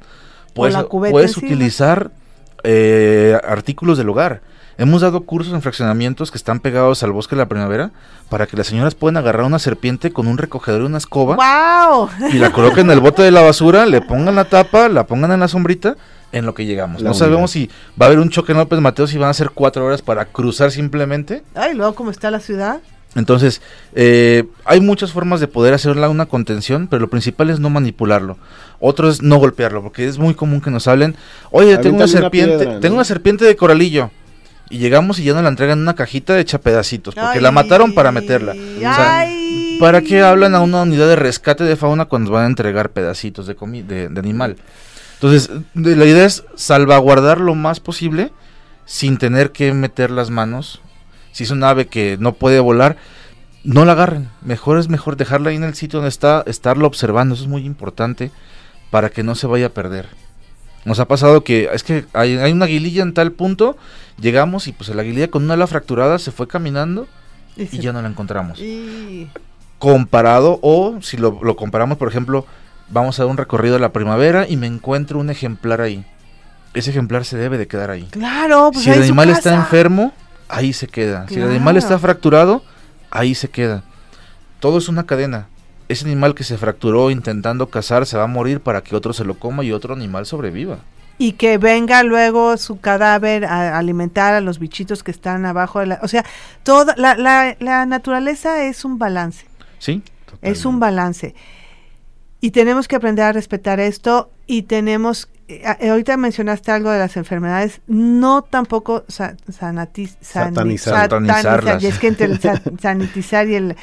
Puedes, puedes utilizar eh, artículos del hogar. Hemos dado cursos en fraccionamientos que están pegados al bosque de la primavera para que las señoras puedan agarrar una serpiente con un recogedor y una escoba. ¡Wow! Y la coloquen en el bote de la basura, le pongan la tapa, la pongan en la sombrita en lo que llegamos. La no sabemos si va a haber un choque en López Mateos y van a ser cuatro horas para cruzar simplemente. Ay, luego cómo está la ciudad. Entonces, eh, hay muchas formas de poder hacerla una contención, pero lo principal es no manipularlo. Otro es no golpearlo, porque es muy común que nos hablen, oye, tengo una serpiente, piedra, ¿no? tengo una serpiente de coralillo. Y llegamos y ya nos la entregan en una cajita hecha pedacitos, porque Ay, la mataron para meterla. O sea, ay. ¿Para qué hablan a una unidad de rescate de fauna cuando van a entregar pedacitos de, de, de animal? Entonces, la idea es salvaguardar lo más posible sin tener que meter las manos. Si es un ave que no puede volar, no la agarren. Mejor es mejor dejarla ahí en el sitio donde está, estarlo observando. Eso es muy importante para que no se vaya a perder. Nos ha pasado que es que hay, hay una aguililla en tal punto, llegamos y pues la aguililla con una ala fracturada se fue caminando y se- ya no la encontramos y- comparado o si lo, lo comparamos, por ejemplo, vamos a dar un recorrido a la primavera y me encuentro un ejemplar ahí. Ese ejemplar se debe de quedar ahí. Claro, pues si el animal está enfermo, ahí se queda. Si el animal está fracturado, ahí se queda. Todo es una cadena. Ese animal que se fracturó intentando cazar se va a morir para que otro se lo coma y otro animal sobreviva. Y que venga luego su cadáver a alimentar a los bichitos que están abajo de la... O sea, toda la, la, la naturaleza es un balance. ¿Sí? Es un balance. Y tenemos que aprender a respetar esto y tenemos, eh, ahorita mencionaste algo de las enfermedades, no tampoco sa- sanatiz- sani- Satanizar. Satanizarlas. y es que entre el sa- sanitizar y el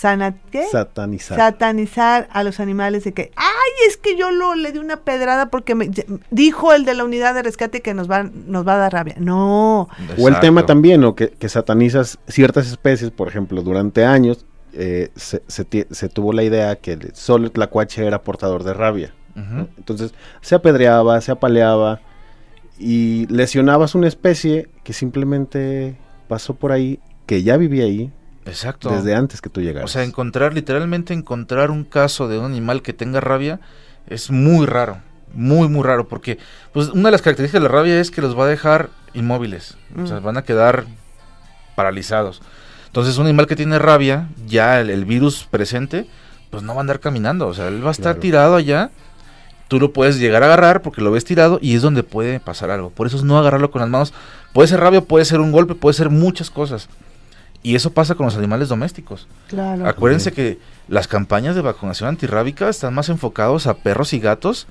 sana- ¿qué? Satanizar. satanizar a los animales de que, ay, es que yo lo, le di una pedrada porque me dijo el de la unidad de rescate que nos va, nos va a dar rabia. No, O el tema también, ¿no? Que, que satanizas ciertas especies, por ejemplo, durante años eh, se, se tuvo la idea que el- solo el tlacuache era portador de rabia. Entonces se apedreaba, se apaleaba y lesionabas una especie que simplemente pasó por ahí, que ya vivía ahí Exacto. desde antes que tú O llegaras. sea, encontrar, literalmente encontrar un caso de un animal que tenga rabia es muy raro. Muy, muy raro. Porque pues, una de las características de la rabia es que los va a dejar inmóviles. O sea, Mm. van a quedar paralizados. Entonces, un animal que tiene rabia, ya el, el virus presente, pues no va a andar caminando. O sea, él va a estar Claro. tirado allá. Tú lo puedes llegar a agarrar porque lo ves tirado y es donde puede pasar algo. Por eso es no agarrarlo con las manos. Puede ser rabia, puede ser un golpe, puede ser muchas cosas. Y eso pasa con los animales domésticos. claro. Acuérdense que las campañas de vacunación antirrábica están más enfocados a perros y gatos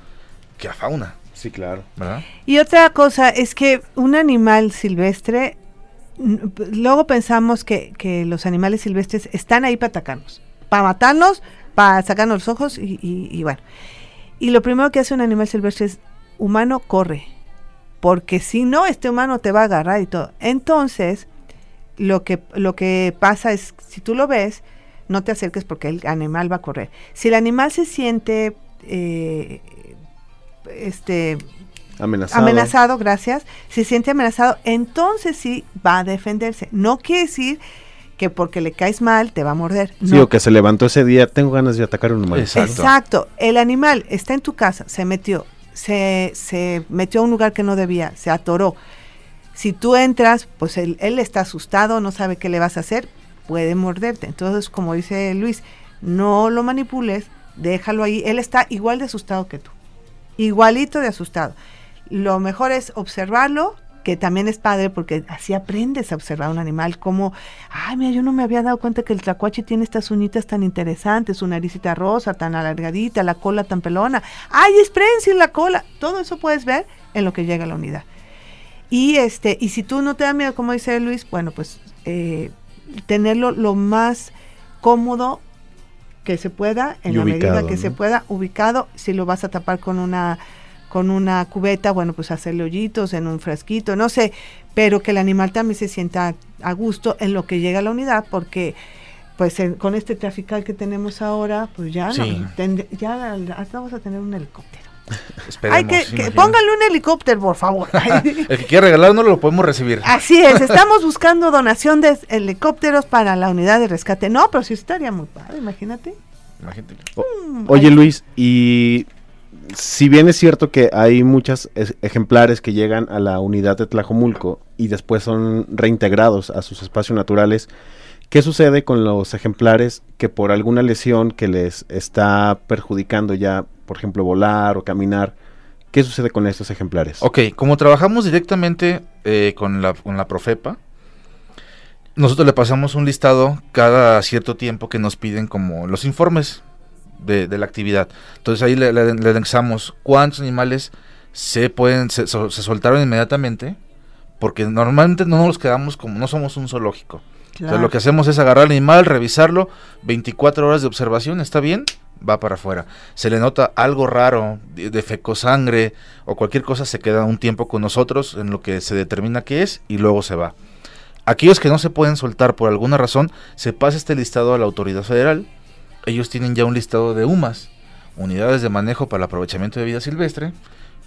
que a fauna, Sí, claro. ¿verdad? Y otra cosa es que un animal silvestre, luego pensamos que, que los animales silvestres están ahí para atacarnos, para matarnos, para sacarnos los ojos y, y- y bueno. Y lo primero que hace un animal silvestre es, humano, corre, porque si no, este humano te va a agarrar y todo. Entonces, lo que, lo que pasa es, si tú lo ves, no te acerques porque el animal va a correr. Si el animal se siente... eh, este Amenazado. amenazado, gracias, se siente amenazado, entonces sí va a defenderse. No quiere decir que porque le caes mal te va a morder. Sí, no. o que se levantó ese día, tengo ganas de atacar a un animal. Exacto. Exacto. El animal está en tu casa, se metió, se, se metió a un lugar que no debía, se atoró. Si tú entras, pues él, está asustado, no sabe qué le vas a hacer, puede morderte. Entonces, como dice Luis, no lo manipules, déjalo ahí. Él está igual de asustado que tú. Igualito de asustado. Lo mejor es observarlo, que también es padre porque así aprendes a observar un animal, como, ay, mira, yo no me había dado cuenta que el tlacuache tiene estas uñitas tan interesantes, su naricita rosa, tan alargadita, la cola tan pelona, ay, es prensil la cola, todo eso puedes ver en lo que llega a la unidad. Y este, y si tú no te da miedo, como dice Luis, bueno, pues eh, tenerlo lo más cómodo que se pueda, en la medida que se pueda, ubicado, si lo vas a tapar con una con una cubeta, bueno, pues hacerle hoyitos en un frasquito, no sé, pero que el animal también se sienta a gusto en lo que llega a la unidad, porque pues con este trafical que tenemos ahora, pues ya, ya vamos a tener un helicóptero. Hay que, póngale un helicóptero, por favor. el que quiera regalarlo lo podemos recibir. Así es, estamos buscando donación de helicópteros para la unidad de rescate. No, pero sí estaría muy padre, imagínate. Imagínate. Mm, oye Luis, y si bien es cierto que hay muchos ejemplares que llegan a la unidad de Tlajomulco y después son reintegrados a sus espacios naturales, ¿qué sucede con los ejemplares que por alguna lesión que les está perjudicando ya, por ejemplo, volar o caminar, ¿qué sucede con estos ejemplares? Ok, como trabajamos directamente eh, con, la, con la Profepa, nosotros le pasamos un listado cada cierto tiempo que nos piden como los informes de, la actividad. Entonces ahí le, le, cuántos animales se pueden, se, soltaron inmediatamente, porque normalmente no nos quedamos como, no somos un zoológico. lo que hacemos es agarrar al animal, revisarlo, 24 horas de observación, ¿está bien? Va para afuera. Se le nota algo raro, de, de fecosangre o cualquier cosa, se queda un tiempo con nosotros en lo que se determina qué es y luego se va. Aquellos que no se pueden soltar por alguna razón, se pasa este listado a la autoridad federal ellos tienen ya un listado de UMAS, unidades de manejo para el aprovechamiento de vida silvestre,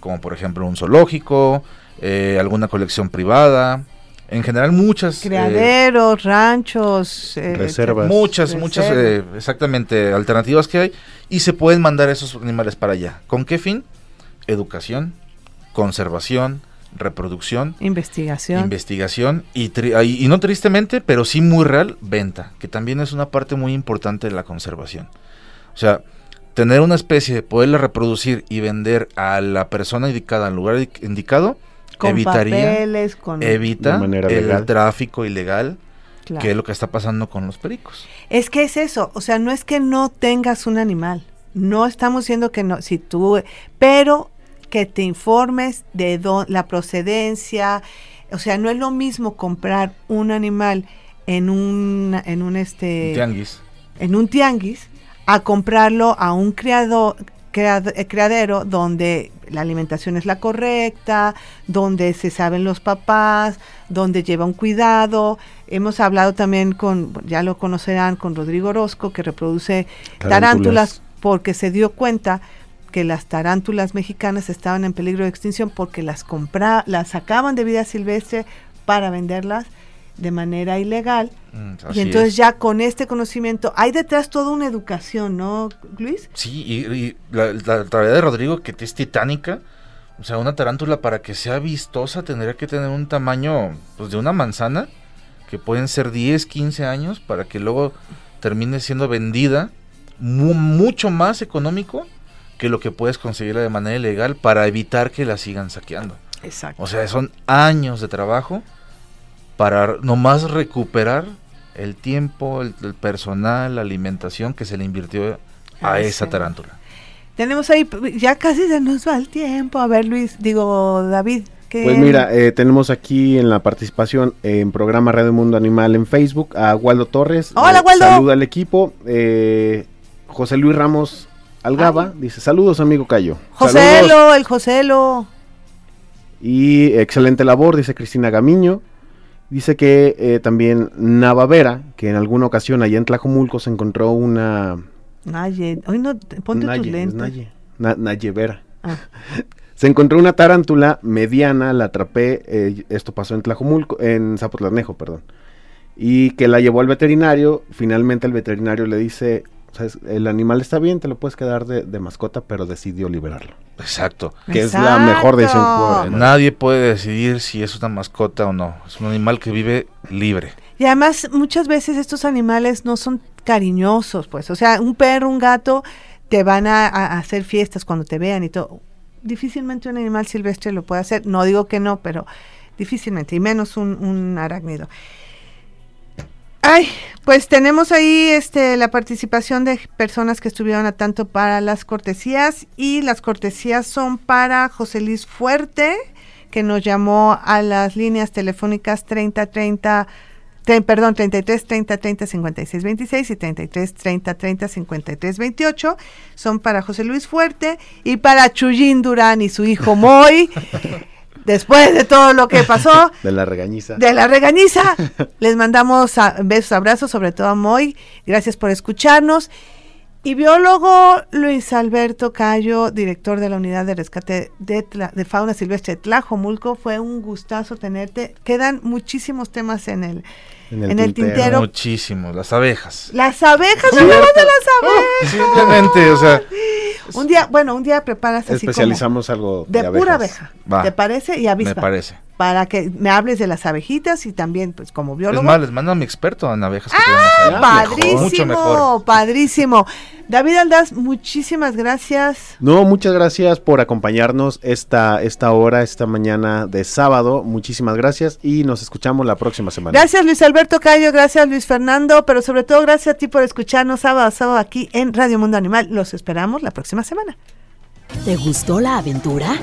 como por ejemplo un zoológico, eh, alguna colección privada, en general muchas eh, criaderos, ranchos, eh, reservas, muchas, muchas exactamente alternativas que hay y se pueden mandar esos animales para allá. ¿Con qué fin? Educación, conservación, reproducción, investigación, investigación y, y, no tristemente, pero sí muy real, venta, que también es una parte muy importante de la conservación. O sea, tener una especie, poderla reproducir y vender a la persona indicada, al lugar indicado, evitaría evita el tráfico ilegal, que es lo que está pasando con los pericos. Es que es eso, o sea, no es que no tengas un animal, no estamos diciendo que no, si tú, pero que te informes de la procedencia, o sea, no es lo mismo comprar un animal en un en un este tianguis. en un tianguis a comprarlo a un criado, eh, criadero donde la alimentación es la correcta, donde se saben los papás, donde lleva un cuidado. Hemos hablado también con, ya lo conocerán, con Rodrigo Orozco, que reproduce tarántulas porque se dio cuenta que las tarántulas mexicanas estaban en peligro de extinción porque las compra las sacaban de vida silvestre para venderlas de manera ilegal. Mm, y entonces ya con este conocimiento, hay detrás toda una educación, ¿no, Luis? Sí, y, la, la, de Rodrigo, que es titánica, o sea, una tarántula para que sea vistosa tendría que tener un tamaño pues, de una manzana, que pueden ser 10, 15 años, para que luego termine siendo vendida mucho más económico que lo que puedes conseguir de manera ilegal para evitar que la sigan saqueando. Exacto. O sea, son años de trabajo para nomás recuperar el tiempo, el, personal, la alimentación que se le invirtió a esa tarántula. Tenemos ahí, ya casi se nos va el tiempo. A ver, Luis, digo, David. Pues mira, eh, tenemos aquí en la participación en programa Radio Mundo Animal en Facebook a Waldo Torres. Hola, Waldo. Saluda al equipo. Eh, José Luis Ramos Algaba dice, saludos amigo Cayo. Joselo, el Joselo. Y excelente labor, dice Cristina Gamiño. Dice que eh, también Navavera, que en alguna ocasión allá en Tlajomulco se encontró una... Naye, hoy no, ponte tus lentes. Naye, Vera. Ah. se encontró una tarántula mediana, la atrapé, eh, esto pasó en Tlajomulco, en Zapotlanejo, perdón. Y que la llevó al veterinario, finalmente el veterinario le dice, el animal está bien, te lo puedes quedar de, mascota, pero decidió liberarlo. Exacto. Que es la mejor decisión. Nadie puede decidir si es una mascota o no. Es un animal que vive libre. Y además, muchas veces estos animales no son cariñosos, pues. O sea, un perro, un gato, te van a, hacer fiestas cuando te vean y todo. Difícilmente un animal silvestre lo puede hacer. No digo que no, pero difícilmente, y menos un, un arácnido. Ay, pues tenemos ahí este la participación de personas que estuvieron a tanto para las cortesías y las cortesías son para José Luis Fuerte, que nos llamó a las líneas telefónicas 3030 perdón, 33 30 30 56 26 y 33 30 30 53 28 son para José Luis Fuerte y para Chuyín Durán y su hijo Moy. después de todo lo que pasó. De la regañiza. De la regañiza. les mandamos besos, abrazos, sobre todo a Moy. Gracias por escucharnos. Y biólogo Luis Alberto Cayo, director de la unidad de rescate de, de, fauna silvestre de Tlajomulco, fue un gustazo tenerte. Quedan muchísimos temas en el, en el, tintero. Muchísimos, las abejas. Las abejas, de las abejas. Simplemente, o sea. Un día, bueno, un día preparas así Especializamos algo de, pura abeja. ¿Te parece? Y avispa. Me parece. Para que me hables de las abejitas y también, pues, como biólogo. Es más, les mando a mi experto en abejas. Que ah, padrísimo, Mucho mejor. padrísimo. David Aldaz, muchísimas gracias. No, muchas gracias por acompañarnos esta, esta hora, esta mañana de sábado. Muchísimas gracias y nos escuchamos la próxima semana. Gracias Luis Alberto Cayo, gracias Luis Fernando, pero sobre todo gracias a ti por escucharnos sábado a sábado aquí en Radio Mundo Animal. Los esperamos la próxima semana. ¿Te gustó la aventura?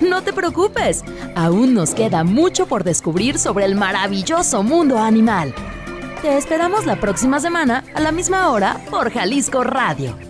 No te preocupes, aún nos queda mucho por descubrir sobre el maravilloso mundo animal. Te esperamos la próxima semana a la misma hora por Jalisco Radio